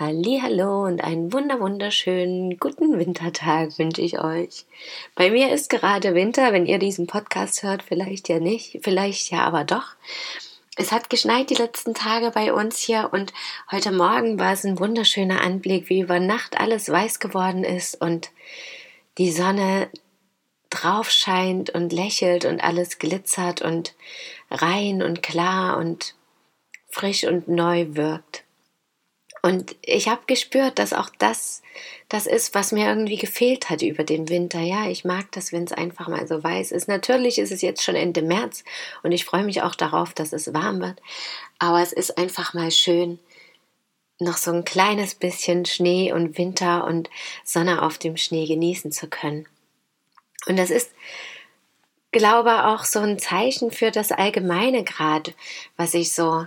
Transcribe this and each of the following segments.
Hallo und einen wunder wunderschönen guten Wintertag wünsche ich euch. Bei mir ist gerade Winter, wenn ihr diesen Podcast hört, vielleicht ja nicht, vielleicht ja aber doch. Es hat geschneit die letzten Tage bei uns hier und heute Morgen war es ein wunderschöner Anblick, wie über Nacht alles weiß geworden ist und die Sonne drauf scheint und lächelt und alles glitzert und rein und klar und frisch und neu wirkt. Und ich habe gespürt, dass auch das das ist, was mir irgendwie gefehlt hat über den Winter. Ja, ich mag das, wenn es einfach mal so weiß ist. Natürlich ist es jetzt schon Ende März und ich freue mich auch darauf, dass es warm wird. Aber es ist einfach mal schön, noch so ein kleines bisschen Schnee und Winter und Sonne auf dem Schnee genießen zu können. Und das ist, glaube auch so ein Zeichen für das Allgemeine gerade, was sich so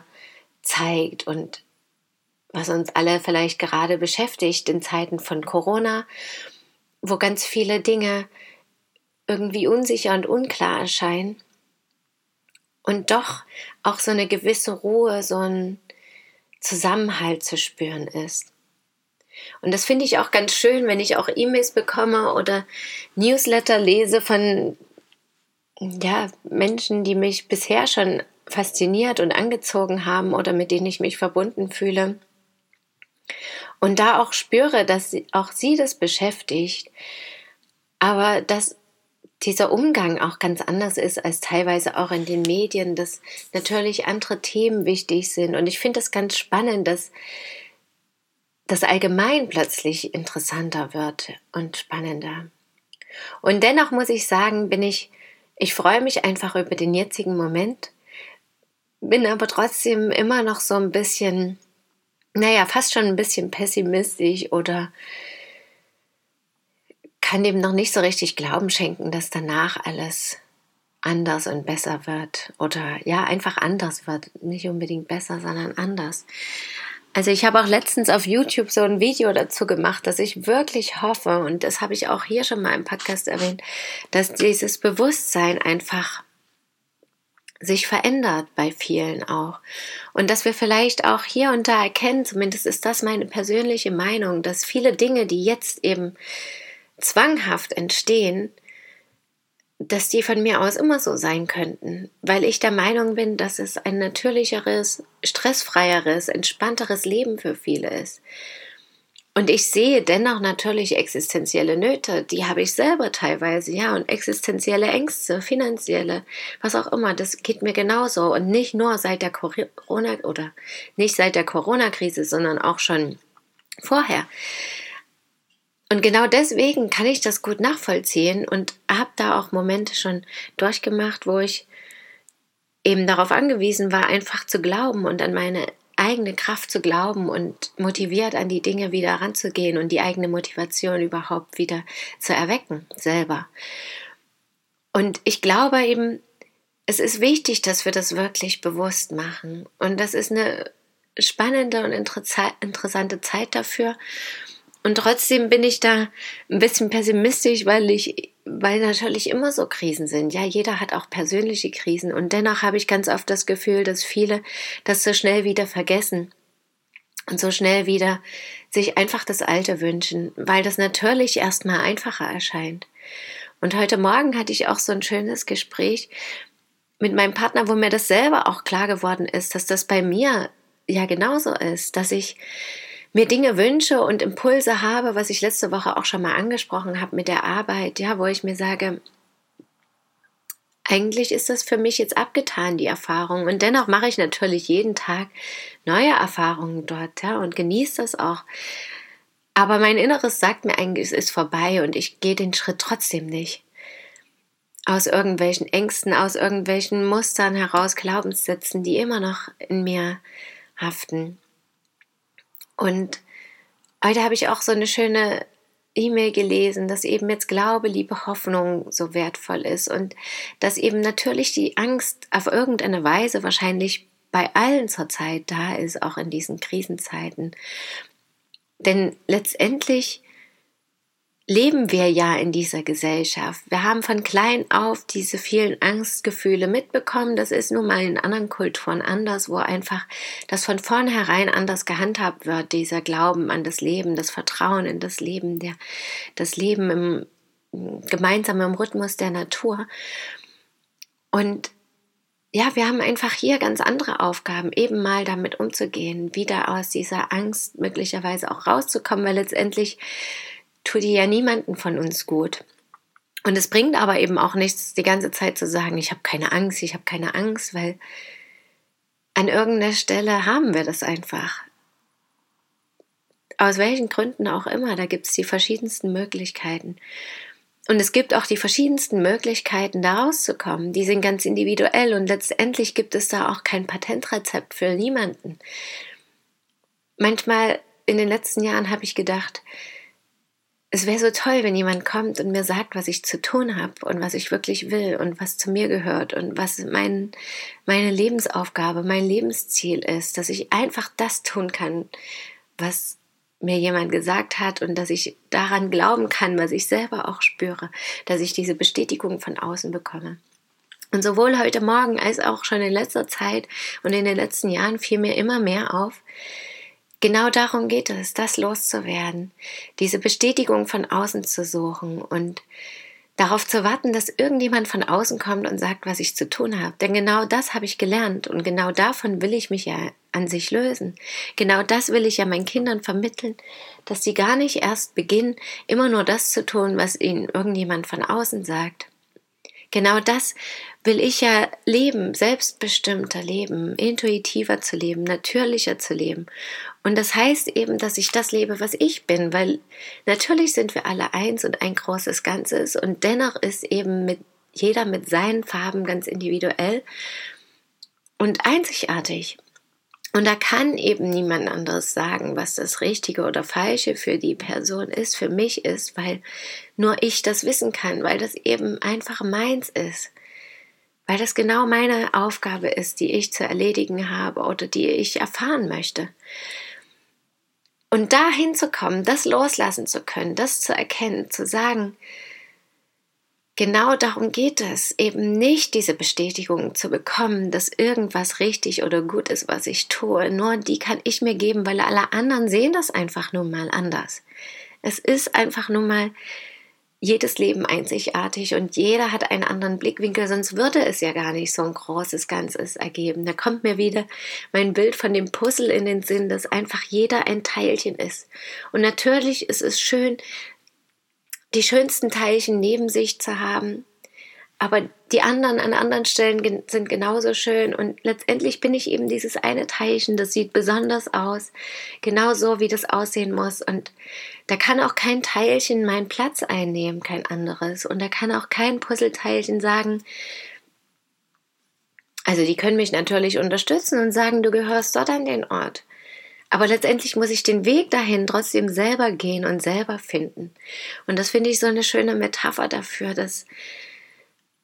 zeigt und was uns alle vielleicht gerade beschäftigt in Zeiten von Corona, wo ganz viele Dinge irgendwie unsicher und unklar erscheinen und doch auch so eine gewisse Ruhe, so ein Zusammenhalt zu spüren ist. Und das finde ich auch ganz schön, wenn ich auch E-Mails bekomme oder Newsletter lese von ja, Menschen, die mich bisher schon fasziniert und angezogen haben oder mit denen ich mich verbunden fühle. Und da auch spüre, dass auch sie das beschäftigt, aber dass dieser Umgang auch ganz anders ist als teilweise auch in den Medien, dass natürlich andere Themen wichtig sind. Und ich finde es ganz spannend, dass das allgemein plötzlich interessanter wird und spannender. Und dennoch muss ich sagen, bin ich, ich freue mich einfach über den jetzigen Moment, bin aber trotzdem immer noch so ein bisschen naja, fast schon ein bisschen pessimistisch oder kann dem noch nicht so richtig Glauben schenken, dass danach alles anders und besser wird oder ja, einfach anders wird. Nicht unbedingt besser, sondern anders. Also ich habe auch letztens auf YouTube so ein Video dazu gemacht, dass ich wirklich hoffe, und das habe ich auch hier schon mal im Podcast erwähnt, dass dieses Bewusstsein einfach sich verändert bei vielen auch. Und dass wir vielleicht auch hier und da erkennen, zumindest ist das meine persönliche Meinung, dass viele Dinge, die jetzt eben zwanghaft entstehen, dass die von mir aus immer so sein könnten, weil ich der Meinung bin, dass es ein natürlicheres, stressfreieres, entspannteres Leben für viele ist. Und ich sehe dennoch natürlich existenzielle Nöte, die habe ich selber teilweise, ja, und existenzielle Ängste, finanzielle, was auch immer, das geht mir genauso. Und nicht nur seit der Corona oder nicht seit der Corona-Krise, sondern auch schon vorher. Und genau deswegen kann ich das gut nachvollziehen und habe da auch Momente schon durchgemacht, wo ich eben darauf angewiesen war, einfach zu glauben und an meine eigene Kraft zu glauben und motiviert an die Dinge wieder ranzugehen und die eigene Motivation überhaupt wieder zu erwecken, selber. Und ich glaube eben, es ist wichtig, dass wir das wirklich bewusst machen. Und das ist eine spannende und interessante Zeit dafür. Und trotzdem bin ich da ein bisschen pessimistisch, weil ich, weil natürlich immer so Krisen sind. Ja, jeder hat auch persönliche Krisen. Und dennoch habe ich ganz oft das Gefühl, dass viele das so schnell wieder vergessen und so schnell wieder sich einfach das Alte wünschen, weil das natürlich erstmal einfacher erscheint. Und heute Morgen hatte ich auch so ein schönes Gespräch mit meinem Partner, wo mir das selber auch klar geworden ist, dass das bei mir ja genauso ist, dass ich mir Dinge wünsche und Impulse habe, was ich letzte Woche auch schon mal angesprochen habe mit der Arbeit, ja, wo ich mir sage, eigentlich ist das für mich jetzt abgetan, die Erfahrung. Und dennoch mache ich natürlich jeden Tag neue Erfahrungen dort, ja, und genieße das auch. Aber mein Inneres sagt mir eigentlich, es ist vorbei und ich gehe den Schritt trotzdem nicht. Aus irgendwelchen Ängsten, aus irgendwelchen Mustern heraus, Glaubenssätzen, die immer noch in mir haften. Und heute habe ich auch so eine schöne E-Mail gelesen, dass eben jetzt Glaube, Liebe, Hoffnung so wertvoll ist und dass eben natürlich die Angst auf irgendeine Weise wahrscheinlich bei allen zurzeit da ist, auch in diesen Krisenzeiten. Denn letztendlich leben wir ja in dieser Gesellschaft. Wir haben von klein auf diese vielen Angstgefühle mitbekommen. Das ist nun mal in anderen Kulturen anders, wo einfach das von vornherein anders gehandhabt wird, dieser Glauben an das Leben, das Vertrauen in das Leben, der, das Leben im, gemeinsam im Rhythmus der Natur. Und ja, wir haben einfach hier ganz andere Aufgaben, eben mal damit umzugehen, wieder aus dieser Angst möglicherweise auch rauszukommen, weil letztendlich tut die ja niemanden von uns gut. Und es bringt aber eben auch nichts, die ganze Zeit zu sagen, ich habe keine Angst, ich habe keine Angst, weil an irgendeiner Stelle haben wir das einfach. Aus welchen Gründen auch immer, da gibt es die verschiedensten Möglichkeiten. Und es gibt auch die verschiedensten Möglichkeiten, da rauszukommen. Die sind ganz individuell und letztendlich gibt es da auch kein Patentrezept für niemanden. Manchmal in den letzten Jahren habe ich gedacht, es wäre so toll, wenn jemand kommt und mir sagt, was ich zu tun habe und was ich wirklich will und was zu mir gehört und was mein, meine Lebensaufgabe, mein Lebensziel ist, dass ich einfach das tun kann, was mir jemand gesagt hat und dass ich daran glauben kann, was ich selber auch spüre, dass ich diese Bestätigung von außen bekomme. Und sowohl heute Morgen als auch schon in letzter Zeit und in den letzten Jahren fiel mir immer mehr auf, Genau darum geht es, das loszuwerden, diese Bestätigung von außen zu suchen und darauf zu warten, dass irgendjemand von außen kommt und sagt, was ich zu tun habe. Denn genau das habe ich gelernt und genau davon will ich mich ja an sich lösen. Genau das will ich ja meinen Kindern vermitteln, dass sie gar nicht erst beginnen, immer nur das zu tun, was ihnen irgendjemand von außen sagt. Genau das will ich ja leben, selbstbestimmter leben, intuitiver zu leben, natürlicher zu leben. Und das heißt eben, dass ich das lebe, was ich bin, weil natürlich sind wir alle eins und ein großes Ganzes und dennoch ist eben mit jeder mit seinen Farben ganz individuell und einzigartig. Und da kann eben niemand anderes sagen, was das Richtige oder Falsche für die Person ist, für mich ist, weil nur ich das wissen kann, weil das eben einfach meins ist. Weil das genau meine Aufgabe ist, die ich zu erledigen habe oder die ich erfahren möchte. Und da hinzukommen, das loslassen zu können, das zu erkennen, zu sagen, genau darum geht es, eben nicht diese Bestätigung zu bekommen, dass irgendwas richtig oder gut ist, was ich tue. Nur die kann ich mir geben, weil alle anderen sehen das einfach nun mal anders. Es ist einfach nun mal jedes Leben einzigartig und jeder hat einen anderen Blickwinkel, sonst würde es ja gar nicht so ein großes Ganzes ergeben. Da kommt mir wieder mein Bild von dem Puzzle in den Sinn, dass einfach jeder ein Teilchen ist. Und natürlich ist es schön, die schönsten Teilchen neben sich zu haben, aber die anderen an anderen Stellen sind genauso schön. Und letztendlich bin ich eben dieses eine Teilchen, das sieht besonders aus, genauso wie das aussehen muss. Und da kann auch kein Teilchen meinen Platz einnehmen, kein anderes. Und da kann auch kein Puzzleteilchen sagen, also die können mich natürlich unterstützen und sagen, du gehörst dort an den Ort. Aber letztendlich muss ich den Weg dahin trotzdem selber gehen und selber finden. Und das finde ich so eine schöne Metapher dafür, dass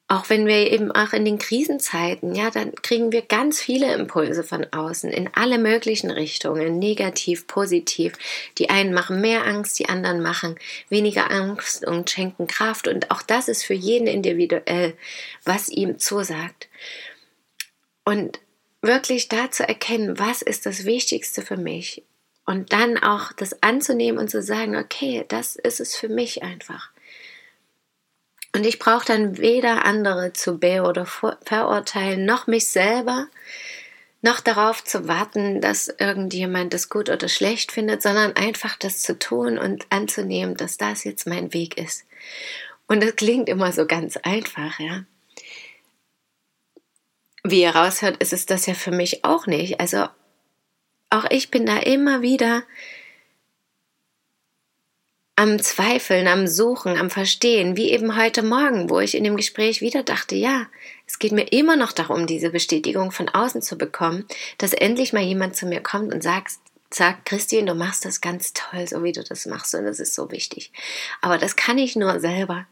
auch wenn wir eben auch in den Krisenzeiten, ja, dann kriegen wir ganz viele Impulse von außen in alle möglichen Richtungen, negativ, positiv. Die einen machen mehr Angst, die anderen machen weniger Angst und schenken Kraft. Und auch das ist für jeden individuell, was ihm zusagt. Und wirklich da zu erkennen, was ist das Wichtigste für mich. Und dann auch das anzunehmen und zu sagen, okay, das ist es für mich einfach. Und ich brauche dann weder andere zu be- oder verurteilen, noch mich selber, noch darauf zu warten, dass irgendjemand das gut oder schlecht findet, sondern einfach das zu tun und anzunehmen, dass das jetzt mein Weg ist. Und das klingt immer so ganz einfach, ja. Wie ihr raushört, ist es das ja für mich auch nicht. Also auch ich bin da immer wieder am Zweifeln, am Suchen, am Verstehen, wie eben heute Morgen, wo ich in dem Gespräch wieder dachte, ja, es geht mir immer noch darum, diese Bestätigung von außen zu bekommen, dass endlich mal jemand zu mir kommt und sagt, sagt, Christine, du machst das ganz toll, so wie du das machst und das ist so wichtig. Aber das kann ich nur selber.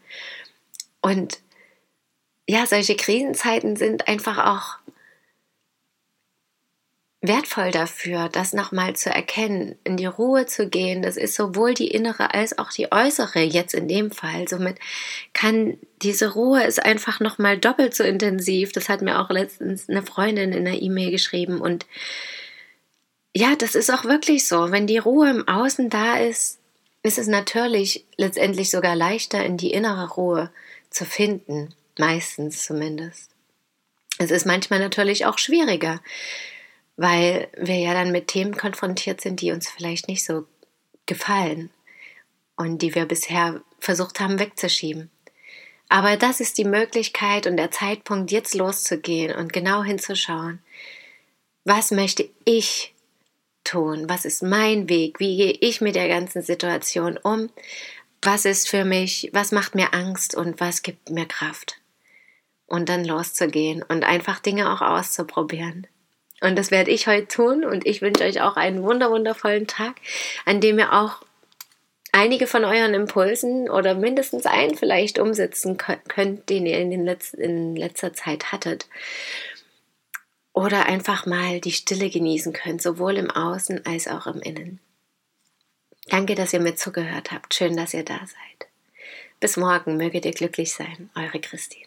Und ja, solche Krisenzeiten sind einfach auch wertvoll dafür, das nochmal zu erkennen, in die Ruhe zu gehen. Das ist sowohl die innere als auch die äußere jetzt in dem Fall. Somit kann diese Ruhe ist einfach nochmal doppelt so intensiv. Das hat mir auch letztens eine Freundin in einer E-Mail geschrieben und ja, das ist auch wirklich so. Wenn die Ruhe im Außen da ist, ist es natürlich letztendlich sogar leichter, in die innere Ruhe zu finden. Meistens zumindest. Es ist manchmal natürlich auch schwieriger, weil wir ja dann mit Themen konfrontiert sind, die uns vielleicht nicht so gefallen und die wir bisher versucht haben wegzuschieben. Aber das ist die Möglichkeit und der Zeitpunkt, jetzt loszugehen und genau hinzuschauen. Was möchte ich tun? Was ist mein Weg? Wie gehe ich mit der ganzen Situation um? Was ist für mich, was macht mir Angst und was gibt mir Kraft? Und dann loszugehen und einfach Dinge auch auszuprobieren. Und das werde ich heute tun und ich wünsche euch auch einen wunderwundervollen Tag, an dem ihr auch einige von euren Impulsen oder mindestens einen vielleicht umsetzen könnt, den ihr in, den Letz in letzter Zeit hattet. Oder einfach mal die Stille genießen könnt, sowohl im Außen als auch im Innen. Danke, dass ihr mir zugehört habt. Schön, dass ihr da seid. Bis morgen möget ihr glücklich sein. Eure Christine.